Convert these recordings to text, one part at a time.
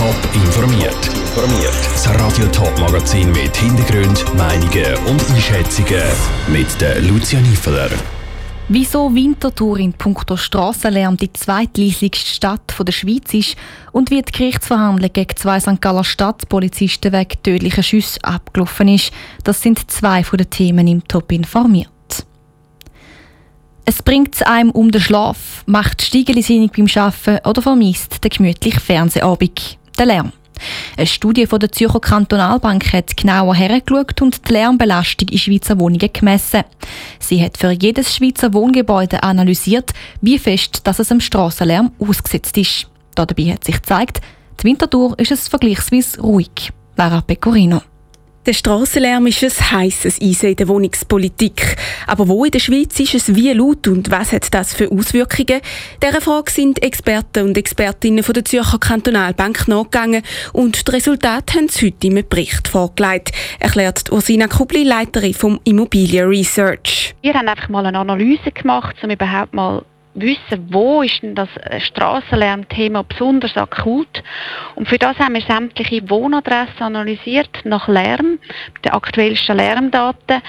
Top informiert. Informiert. Das Radio Top Magazin mit Hintergrund, Meinungen und Einschätzungen mit der Lucia Niefeler. Wieso Winterthur in puncto Strassenlärm die zweitleisligste Stadt der Schweiz ist und wie die Gerichtsverhandlung gegen zwei St. Galler Stadtpolizisten wegen tödlicher Schüsse abgelaufen ist, das sind zwei den Themen im Top informiert. Es bringt einem um den Schlaf, macht Stiegelisinn beim Arbeiten oder vermisst den gemütlichen Fernsehabend, den Lärm. Eine Studie von der Zürcher Kantonalbank hat genauer hergeschaut und die Lärmbelastung in Schweizer Wohnungen gemessen. Sie hat für jedes Schweizer Wohngebäude analysiert, wie fest dass es am Strassenlärm ausgesetzt ist. Dabei hat sich gezeigt, die Wintertour ist es vergleichsweise ruhig. Lara Pecorino. Der Strassenlärm ist ein heisses Eisen in der Wohnungspolitik. Aber wo in der Schweiz ist es wie laut und was hat das für Auswirkungen? Dieser Frage sind Experten und Expertinnen von der Zürcher Kantonalbank nachgegangen und die Resultate haben sie heute im Bericht vorgelegt, erklärt Ursina Kubli, Leiterin vom Immobilien Research. Wir haben einfach mal eine Analyse gemacht, um überhaupt mal wissen, wo ist denn das äh, Strassenlärmthema besonders akut. Und für das haben wir sämtliche Wohnadressen analysiert nach Lärm, den aktuellsten Lärmdaten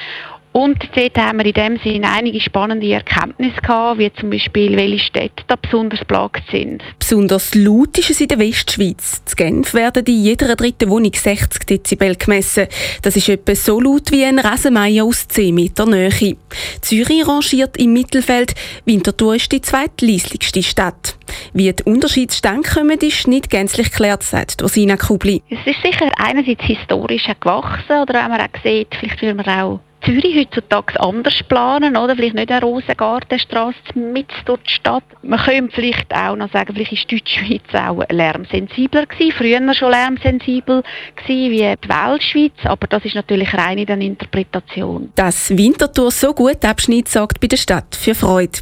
und dort haben wir in dem Sinne einige spannende Erkenntnisse gehabt, wie zum Beispiel, welche Städte da besonders plagt sind. Besonders laut ist es in der Westschweiz. In Genf werden in jeder dritten Wohnung 60 Dezibel gemessen. Das ist etwa so laut wie ein Rasenmeier aus 10 Meter Nähe. Zürich rangiert im Mittelfeld. Winterthur ist die zweitleisligste Stadt. Wie die Unterschiede zustande kommen, ist nicht gänzlich geklärt, sagt Ursina Kubli. Es ist sicher einerseits historisch gewachsen, oder wenn man auch sieht, vielleicht will man auch Zürich heutzutage anders planen, oder? Vielleicht nicht eine Rosengartenstraße mit durch die Stadt. Man könnte vielleicht auch noch sagen, vielleicht ist Deutschschweiz auch lärmsensibler gewesen, früher schon lärmsensibel gewesen wie die Weltschweiz, aber das ist natürlich reine dann Interpretation. Das Winterthur so gut Abschnitt sorgt bei der Stadt für Freude.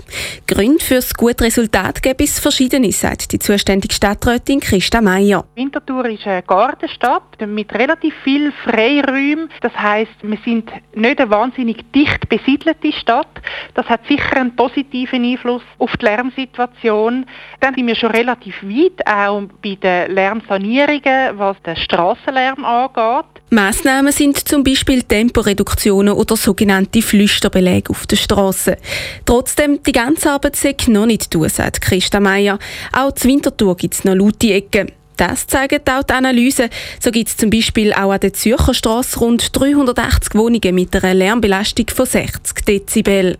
Gründe für das gute Resultat gibt es verschiedene, sagt die zuständige Stadträtin Christa Meier. Winterthur ist eine Gartenstadt mit relativ viel Freiräumen. Das heißt, wir sind nicht eine wahnsinnig dicht besiedelte Stadt. Das hat sicher einen positiven Einfluss auf die Lärmsituation. Dann sind wir schon relativ weit, auch bei den Lärmsanierungen, was den Strassenlärm angeht. Massnahmen sind zum Beispiel Temporeduktionen oder sogenannte Flüsterbeläge auf der Straße. Trotzdem, die ganze Arbeit sei noch nicht durch, sagt Christa Meier. Auch zur Wintertour gibt es noch laute Ecken. Das zeigt auch die Analyse. So gibt es zum Beispiel auch an der Zürcher Straße rund 380 Wohnungen mit einer Lärmbelastung von 60 Dezibel.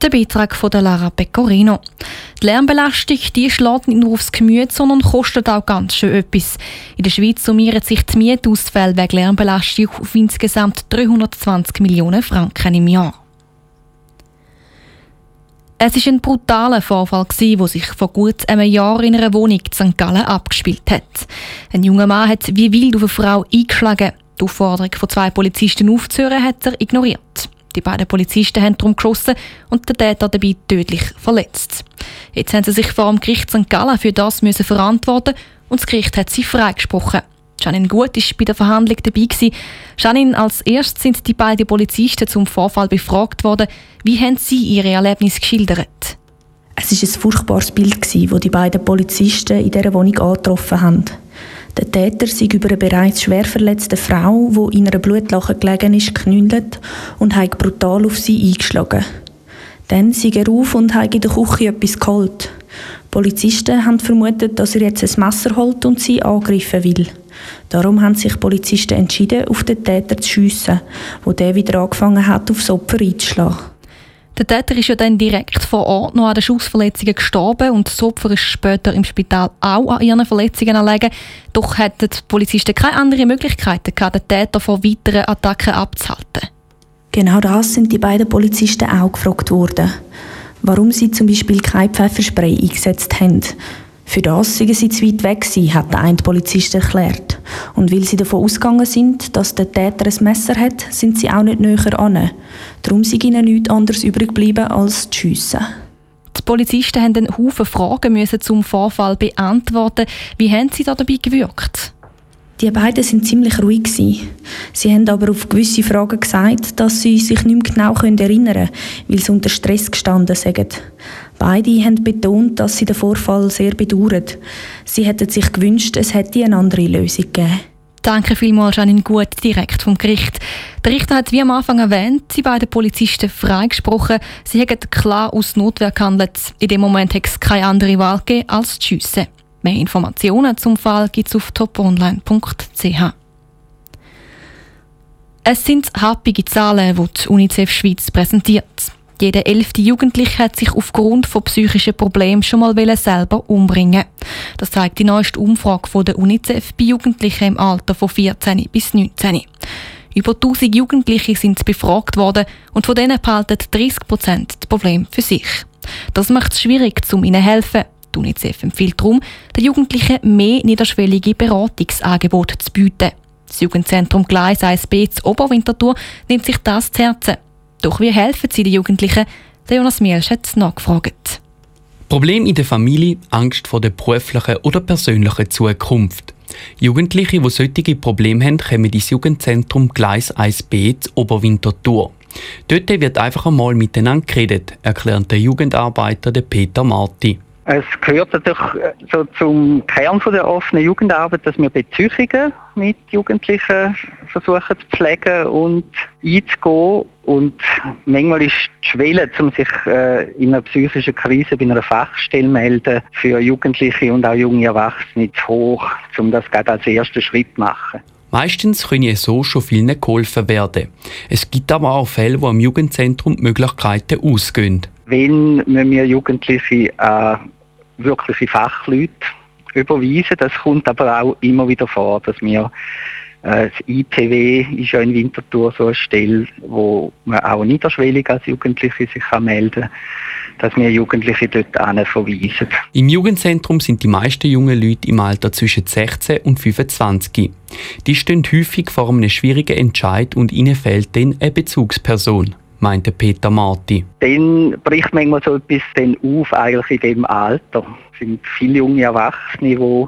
Der Beitrag von der Lara Pecorino. Die Lärmbelastung die schlägt nicht nur aufs Gemüt, sondern kostet auch ganz schön etwas. In der Schweiz summieren sich die Mietausfälle wegen Lärmbelastung auf insgesamt 320 Millionen Franken im Jahr. Es war ein brutaler Vorfall, der sich vor gut einem Jahr in einer Wohnung in St. Gallen abgespielt hat. Ein junger Mann hat wie wild auf eine Frau eingeschlagen. Die Aufforderung von zwei Polizisten aufzuhören hat er ignoriert. Die beiden Polizisten haben darum geschossen und den Täter dabei tödlich verletzt. Jetzt haben sie sich vor dem Gericht St. Gallen für das müssen verantworten und das Gericht hat sie freigesprochen. Janine Gut war bei der Verhandlung dabei. Janine, als erstes sind die beiden Polizisten zum Vorfall befragt worden. Wie haben sie ihre Erlebnisse geschildert? Es war ein furchtbares Bild, das die beiden Polizisten in dieser Wohnung angetroffen haben. Der Täter sei über eine bereits schwer verletzte Frau, die in einer Blutlache gelegen ist, geknüllt und hat brutal auf sie eingeschlagen. Dann sei er auf und hat in der Küche etwas geholt. Die Polizisten haben vermutet, dass er jetzt ein Messer holt und sie angreifen will. Darum haben sich Polizisten entschieden, auf den Täter zu schiessen, wo der wieder angefangen hat, aufs Opfer einzuschlagen. Der Täter ist ja dann direkt vor Ort noch an den Schussverletzungen gestorben und das Opfer ist später im Spital auch an ihren Verletzungen erlegen. Doch hätten die Polizisten keine anderen Möglichkeiten den Täter vor weiteren Attacken abzuhalten. Genau das sind die beiden Polizisten auch gefragt worden. Warum sie zum Beispiel kein Pfefferspray eingesetzt haben. Für das seien sie zu weit weg gewesen, hat der eine Polizist erklärt. Und weil sie davon ausgegangen sind, dass der Täter ein Messer hat, sind sie auch nicht näher an. Darum sei ihnen nichts anderes übrig geblieben, als zu schiessen. Die Polizisten mussten einen Haufen Fragen zum Vorfall beantworten. Wie haben sie da dabei gewirkt? Die beiden sind ziemlich ruhig gewesen. Sie haben aber auf gewisse Fragen gesagt, dass sie sich nicht mehr genau erinnern können, weil sie unter Stress gestanden sind. Beide haben betont, dass sie den Vorfall sehr bedauern. Sie hätten sich gewünscht, es hätte eine andere Lösung gegeben. Danke vielmals, Janine Gut, direkt vom Gericht. Der Richter hat wie am Anfang erwähnt, die beiden Polizisten freigesprochen. Sie hätten klar aus Notwehr gehandelt. In dem Moment hat es keine andere Wahl gegeben, als zu schiessen. Mehr Informationen zum Fall gibt es auf toponline.ch. Es sind happige Zahlen, die die UNICEF Schweiz präsentiert. Jeder elfte Jugendliche hat sich aufgrund von psychischen Problemen schon mal selber umbringen Das zeigt die neueste Umfrage der UNICEF bei Jugendlichen im Alter von 14 bis 19. Über 1000 Jugendliche sind befragt worden und von denen behalten 30 Prozent das Problem für sich. Das macht es schwierig, um ihnen zu helfen. Die UNICEF empfiehlt darum, den Jugendlichen mehr niederschwellige Beratungsangebote zu bieten. Das Jugendzentrum Gleis 1b zu Oberwinterthur nimmt sich das zu Herzen. Doch wie helfen Sie den Jugendlichen? Der Jonas Mielsch hat nachgefragt. Problem in der Familie, Angst vor der beruflichen oder persönlichen Zukunft. Jugendliche, die solche Probleme haben, kommen ins Jugendzentrum Gleis 1b zu Oberwinterthur. Dort wird einfach einmal miteinander geredet, erklärt der Jugendarbeiter Peter Marti. Es gehört natürlich äh, so zum Kern von der offenen Jugendarbeit, dass wir Beziehungen mit Jugendlichen versuchen zu pflegen und einzugehen. Und manchmal ist die Schwelle, um sich äh, in einer psychischen Krise bei einer Fachstelle melden, für Jugendliche und auch junge Erwachsene zu hoch, um das gerade als ersten Schritt zu machen. Meistens können so schon vielen geholfen werden. Es gibt aber auch Fälle, wo am Jugendzentrum die Möglichkeiten ausgehen. Wenn wir Jugendliche äh, wirkliche Fachleute überweisen. Das kommt aber auch immer wieder vor, dass wir äh, das IPW ist ja in Winterthur so eine Stelle, wo man auch niederschwellig als Jugendliche sich melden kann, dass wir Jugendliche dort verweisen. Im Jugendzentrum sind die meisten jungen Leute im Alter zwischen 16 und 25. Die stehen häufig vor einem schwierigen Entscheid und ihnen fehlt dann eine Bezugsperson meinte Peter Marti. Dann bricht manchmal so etwas dann auf, eigentlich in dem Alter. Es sind viele junge Erwachsene, die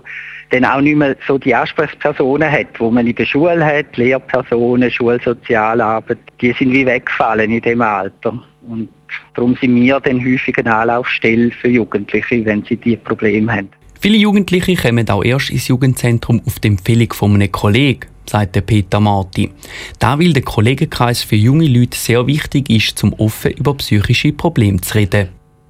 dann auch nicht mehr so die Ansprechpersonen hat, wo man in der Schule hat, Lehrpersonen, Schulsozialarbeit, die sind wie weggefallen in dem Alter. Und darum sind wir dann häufig eine Anlaufstelle für Jugendliche, wenn sie diese Probleme haben. Viele Jugendliche kommen auch erst ins Jugendzentrum auf die Empfehlung von einem Kollegen sagt Peter Marti. Da weil der Kollegenkreis für junge Leute sehr wichtig ist, um offen über psychische Probleme zu reden.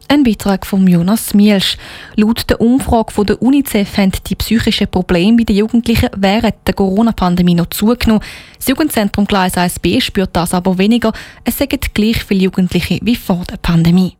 Ein Beitrag von Jonas Mielsch. Laut der Umfrage von der UNICEF haben die psychischen Probleme bei den Jugendlichen während der Corona-Pandemie noch zugenommen. Das Jugendzentrum Gleis 1b spürt das aber weniger. Es sagen gleich viele Jugendliche wie vor der Pandemie.